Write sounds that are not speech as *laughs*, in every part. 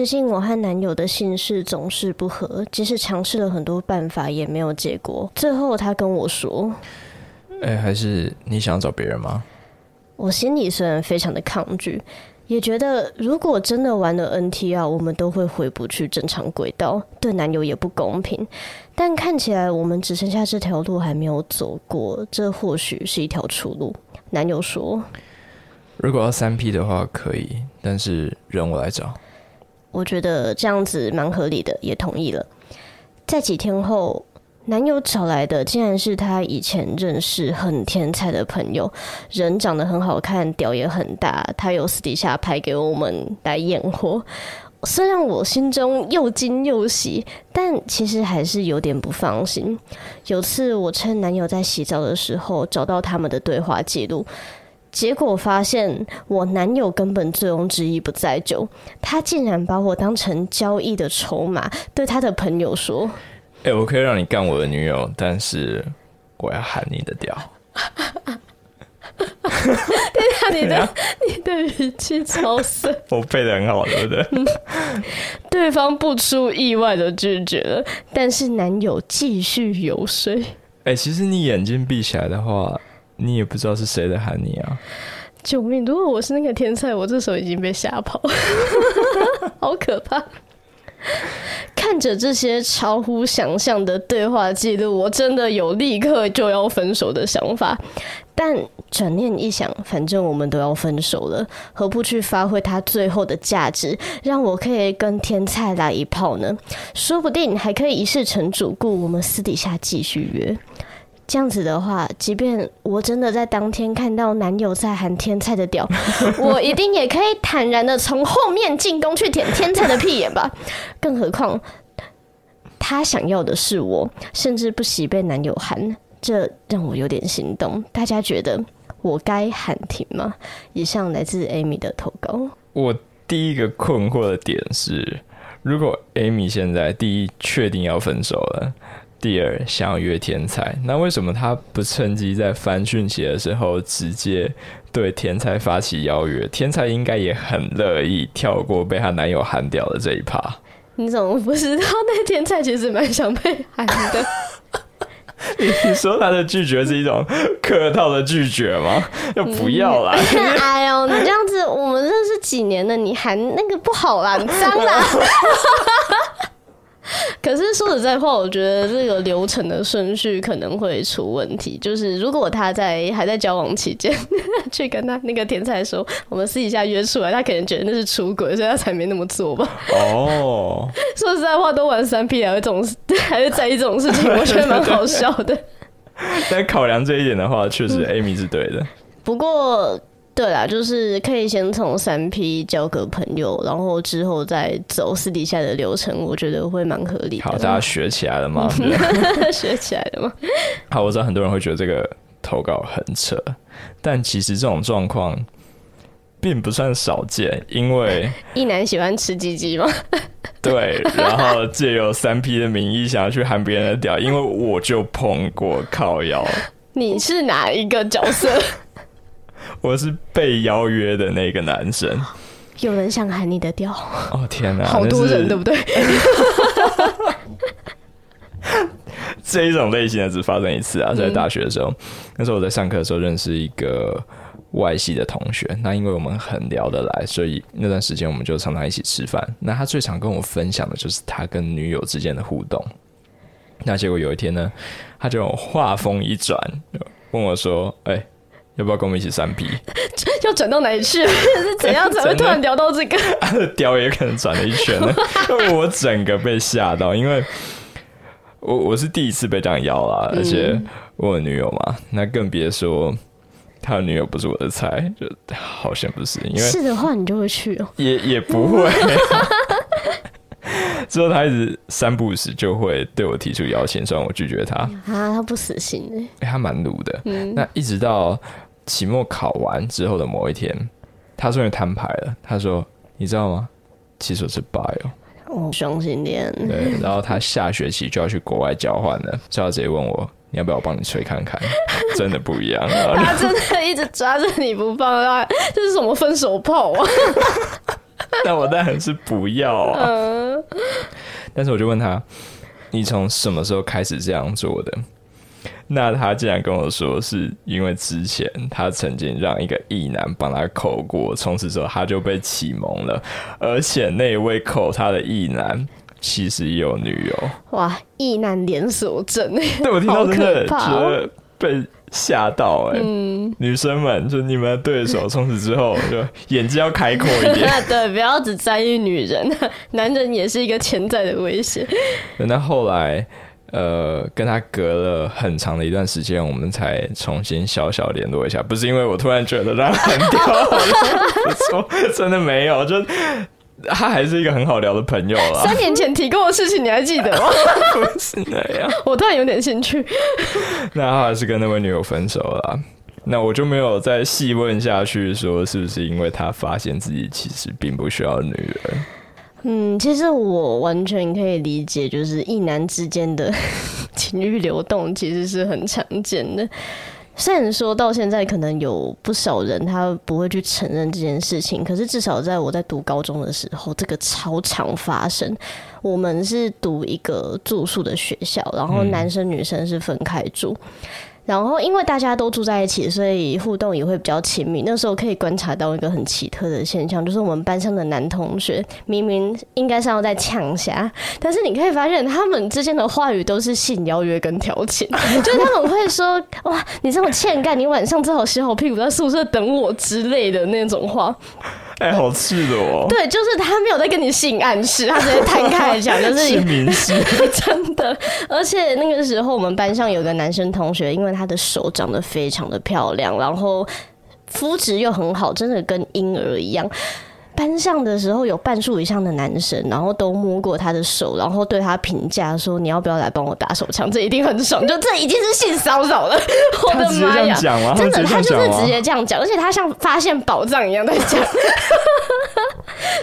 最近我和男友的姓氏总是不合，即使尝试了很多办法也没有结果。最后他跟我说：“哎、欸，还是你想找别人吗？”我心里虽然非常的抗拒，也觉得如果真的玩了 NTR，我们都会回不去正常轨道，对男友也不公平。但看起来我们只剩下这条路还没有走过，这或许是一条出路。男友说：“如果要三 P 的话可以，但是人我来找。”我觉得这样子蛮合理的，也同意了。在几天后，男友找来的竟然是他以前认识很天才的朋友，人长得很好看，屌也很大。他有私底下拍给我们来验货。虽然我心中又惊又喜，但其实还是有点不放心。有次我趁男友在洗澡的时候，找到他们的对话记录。结果发现，我男友根本醉翁之意不在酒，他竟然把我当成交易的筹码，对他的朋友说：“哎、欸，我可以让你干我的女友，但是我要喊你的屌。”你的 *laughs* 你的语气超深，我背的很好，对不对？*laughs* 对方不出意外的拒绝了，但是男友继续游说。哎、欸，其实你眼睛闭起来的话。你也不知道是谁在喊你啊！救命！如果我是那个天才，我这时候已经被吓跑，*laughs* 好可怕！看着这些超乎想象的对话记录，我真的有立刻就要分手的想法。但转念一想，反正我们都要分手了，何不去发挥它最后的价值，让我可以跟天才来一炮呢？说不定还可以一试成主顾，我们私底下继续约。这样子的话，即便我真的在当天看到男友在喊天菜的屌，*laughs* 我一定也可以坦然的从后面进攻去舔天菜的屁眼吧。更何况，他想要的是我，甚至不惜被男友喊，这让我有点心动。大家觉得我该喊停吗？以上来自 Amy 的投稿。我第一个困惑的点是，如果 Amy 现在第一确定要分手了。第二，想要约天才，那为什么他不趁机在翻讯息的时候直接对天才发起邀约？天才应该也很乐意跳过被她男友喊掉的这一趴。你怎么不知道那天才其实蛮想被喊的？*laughs* 你说他的拒绝是一种客套的拒绝吗？就不要啦！哎呦，你这样子，我们认识几年了，你还那个不好啦，你脏啦！*laughs* 可是说实在话，我觉得这个流程的顺序可能会出问题。就是如果他在还在交往期间去跟他那个天才说，我们私底下约出来，他可能觉得那是出轨，所以他才没那么做吧。哦，*laughs* 说实在话，都玩三 P 还会这种，*laughs* 还会在意这种事情，我觉得蛮好笑的。*laughs* 但考量这一点的话，确实 Amy 是对的。不过。对啦，就是可以先从三 P 交个朋友，然后之后再走私底下的流程，我觉得会蛮合理的。好，大家学起来了吗？*laughs* 学起来了吗？*laughs* 好，我知道很多人会觉得这个投稿很扯，但其实这种状况并不算少见，因为 *laughs* 一男喜欢吃鸡鸡吗？对，然后借由三 P 的名义想要去喊别人的屌，因为我就碰过靠腰。你是哪一个角色？*laughs* 我是被邀约的那个男生，有人想喊你的调哦天哪，好多人对不对？*laughs* 这一种类型的只发生一次啊，在大学的时候，嗯、那时候我在上课的时候认识一个外系的同学，那因为我们很聊得来，所以那段时间我们就常常一起吃饭。那他最常跟我分享的就是他跟女友之间的互动。那结果有一天呢，他就话锋一转，问我说：“哎、欸。”要不要跟我们一起三 P？*laughs* 要转到哪里去？*laughs* 是怎样才会突然聊到这个？*laughs* 他的屌也可能转了一圈了，我整个被吓到，因为我我是第一次被这样邀啦，而且我有女友嘛，那更别说他的女友不是我的菜，就好像不是。因为是的话，你就会去哦。也也不会。之后他一直三不五时就会对我提出邀请，虽然我拒绝他啊，他不死心哎、欸，他蛮鲁的。嗯，那一直到。期末考完之后的某一天，他终于摊牌了。他说：“你知道吗？其实我是 bi 哦，哦，双性恋。对，然后他下学期就要去国外交换了，所以他直接问我：你要不要我帮你吹看看？真的不一样。他真的一直抓着你不放，这是什么分手炮啊？*laughs* 但我当然是不要啊。嗯、但是我就问他，你从什么时候开始这样做的？*laughs* 那他竟然跟我说，是因为之前他曾经让一个异男帮他口过，从此之后他就被启蒙了，而且那位口他的异男其实也有女友。哇，异男连锁症，*laughs* 对，我听到真的觉得被吓到哎。嗯，女生们，就你们的对手，从此之后就眼睛要开阔一点。*laughs* 对，不要只在意女人，男人也是一个潜在的威胁。那后来。呃，跟他隔了很长的一段时间，我们才重新小小联络一下。不是因为我突然觉得他很屌，不错，真的没有，就他还是一个很好聊的朋友了。*laughs* 三年前提过的事情，你还记得吗？*laughs* 不是那样，我突然有点兴趣。那他还是跟那位女友分手了，那我就没有再细问下去，说是不是因为他发现自己其实并不需要女人。嗯，其实我完全可以理解，就是一男之间的 *laughs* 情欲流动其实是很常见的。虽然说到现在可能有不少人他不会去承认这件事情，可是至少在我在读高中的时候，这个超常发生。我们是读一个住宿的学校，然后男生女生是分开住。然后，因为大家都住在一起，所以互动也会比较亲密。那时候可以观察到一个很奇特的现象，就是我们班上的男同学明明应该是要在呛下，但是你可以发现他们之间的话语都是性邀约跟调情，*laughs* 就是他们会说：“哇，你这么欠干，你晚上最好洗好屁股在宿舍等我之类的那种话。”哎、欸，好赤裸哦！对，就是他没有在跟你性暗示，他直接摊开来讲，*laughs* 就是明示，*laughs* 真的。而且那个时候，我们班上有个男生同学，因为他的手长得非常的漂亮，然后肤质又很好，真的跟婴儿一样。班上的时候有半数以上的男生，然后都摸过他的手，然后对他评价说：“你要不要来帮我打手枪？这一定很爽。*laughs* ”就这已经是性骚扰了，我的妈呀！真的，他就是直接这样讲，而且他像发现宝藏一样在讲，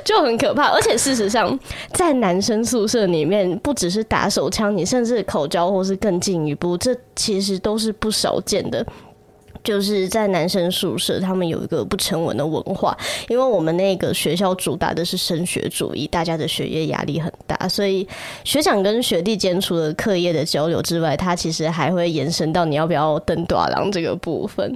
就很可怕。而且事实上，在男生宿舍里面，不只是打手枪，你甚至口交或是更进一步，这其实都是不少见的。就是在男生宿舍，他们有一个不成文的文化，因为我们那个学校主打的是升学主义，大家的学业压力很大，所以学长跟学弟间除了课业的交流之外，他其实还会延伸到你要不要登大人这个部分。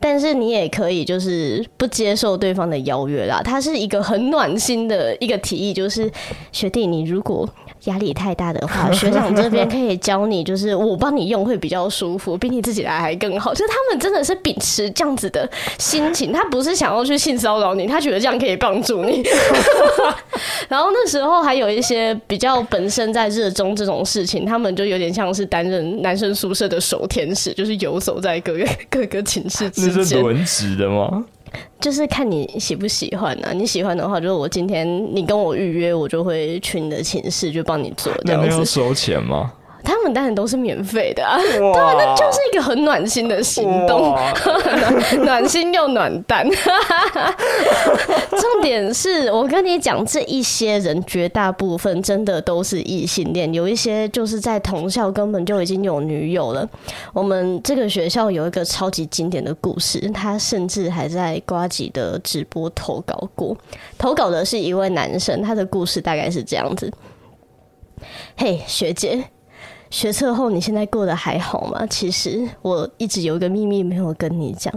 但是你也可以就是不接受对方的邀约啦，他是一个很暖心的一个提议，就是学弟你如果。压力太大的话，*laughs* 学长这边可以教你，就是我帮你用会比较舒服，比你自己来还更好。就是他们真的是秉持这样子的心情，他不是想要去性骚扰你，他觉得这样可以帮助你。*laughs* 然后那时候还有一些比较本身在热衷这种事情，他们就有点像是担任男生宿舍的守天使，就是游走在各个各个寝室之间。那是轮值的吗？就是看你喜不喜欢啊，你喜欢的话，就是我今天你跟我预约，我就会去你的寝室，就帮你做这样子。没有收钱吗？他们当然都是免费的啊，对，那就是一个很暖心的行动，暖，*laughs* 暖心又暖蛋。*laughs* 重点是我跟你讲，这一些人绝大部分真的都是异性恋，有一些就是在同校根本就已经有女友了。我们这个学校有一个超级经典的故事，他甚至还在瓜吉的直播投稿过，投稿的是一位男生，他的故事大概是这样子：嘿，学姐。学测后，你现在过得还好吗？其实我一直有一个秘密没有跟你讲，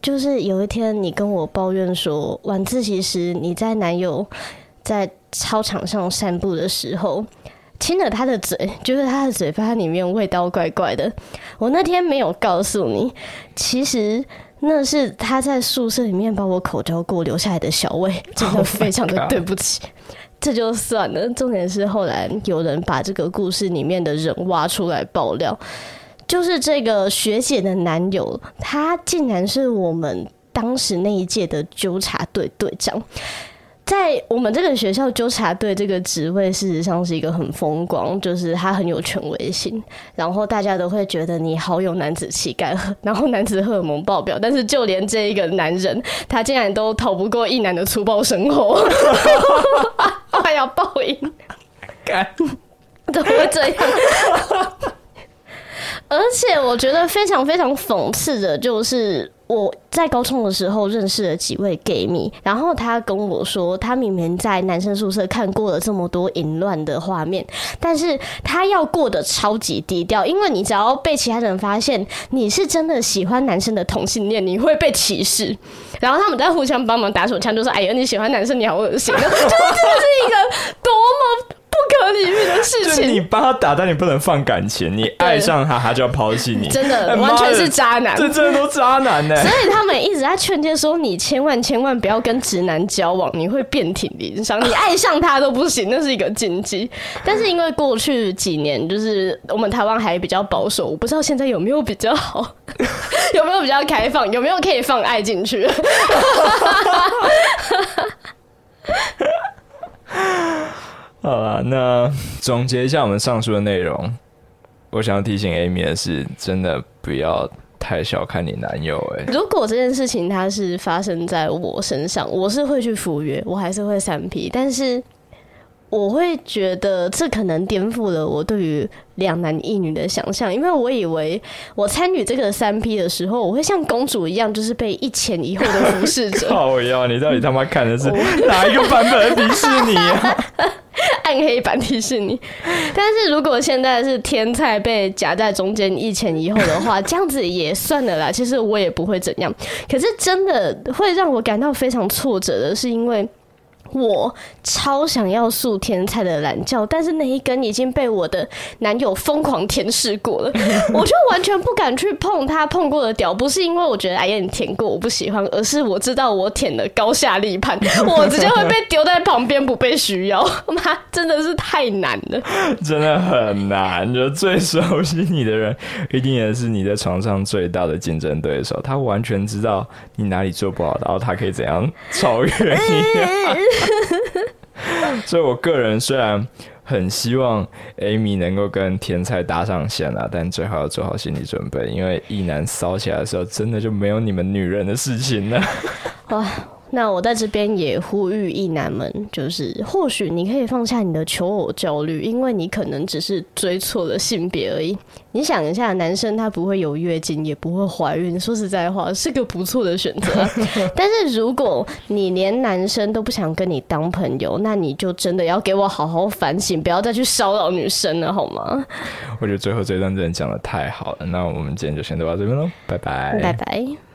就是有一天你跟我抱怨说，晚自习时你在男友在操场上散步的时候亲了他的嘴，就是他的嘴巴里面味道怪怪的。我那天没有告诉你，其实那是他在宿舍里面把我口交过留下来的小味，真的非常的对不起。这就算了，重点是后来有人把这个故事里面的人挖出来爆料，就是这个学姐的男友，他竟然是我们当时那一届的纠察队队长。在我们这个学校，纠察队这个职位事实上是一个很风光，就是他很有权威性，然后大家都会觉得你好有男子气概，*laughs* 然后男子荷尔蒙爆表。但是就连这一个男人，他竟然都逃不过一男的粗暴生活，*laughs* 快要报应，*laughs* 怎么会这样？而且我觉得非常非常讽刺的就是。我在高中的时候认识了几位 gay 蜜，然后他跟我说，他明明在男生宿舍看过了这么多淫乱的画面，但是他要过得超级低调，因为你只要被其他人发现你是真的喜欢男生的同性恋，你会被歧视。然后他们在互相帮忙打手枪，就说：“哎呀，你喜欢男生，你好恶心。”就是这是一个多么。不可理喻的事情，你帮他打，但你不能放感情。你爱上他，他就要抛弃你，真的完全是渣男。这真的都渣男呢。所以他们一直在劝诫说：“你千万千万不要跟直男交往，你会遍体鳞伤。你爱上他都不行，那是一个禁忌。”但是因为过去几年，就是我们台湾还比较保守，我不知道现在有没有比较好，有没有比较开放，有没有可以放爱进去。*laughs* 好了，那总结一下我们上述的内容。我想要提醒 Amy 的是，真的不要太小看你男友。哎，如果这件事情它是发生在我身上，我是会去赴约，我还是会三 P，但是。我会觉得这可能颠覆了我对于两男一女的想象，因为我以为我参与这个三 P 的时候，我会像公主一样，就是被一前一后的服侍者。靠呀，你到底他妈看的是哪一个版本的迪士尼啊？*laughs* 暗黑版提示你。但是如果现在是天菜被夹在中间一前一后的话，这样子也算了啦。其实我也不会怎样。可是真的会让我感到非常挫折的是，因为。我超想要素天菜的懒觉，但是那一根已经被我的男友疯狂舔舐过了，*laughs* 我就完全不敢去碰他碰过的屌。不是因为我觉得哎呀你舔过我不喜欢，而是我知道我舔的高下立判，*laughs* 我直接会被丢在旁边不被需要。妈，真的是太难了，真的很难。就最熟悉你的人，一定也是你在床上最大的竞争对手。他完全知道你哪里做不好，然后他可以怎样超越你。*laughs* *laughs* 所以，我个人虽然很希望 Amy 能够跟天菜搭上线啊，但最好要做好心理准备，因为一男骚起来的时候，真的就没有你们女人的事情了。*laughs* 那我在这边也呼吁异男们，就是或许你可以放下你的求偶焦虑，因为你可能只是追错了性别而已。你想一下，男生他不会有月经，也不会怀孕，说实在话，是个不错的选择。*laughs* 但是如果你连男生都不想跟你当朋友，那你就真的要给我好好反省，不要再去骚扰女生了，好吗？我觉得最后这段真的讲的太好了，那我们今天就先到这边喽，拜拜，拜拜。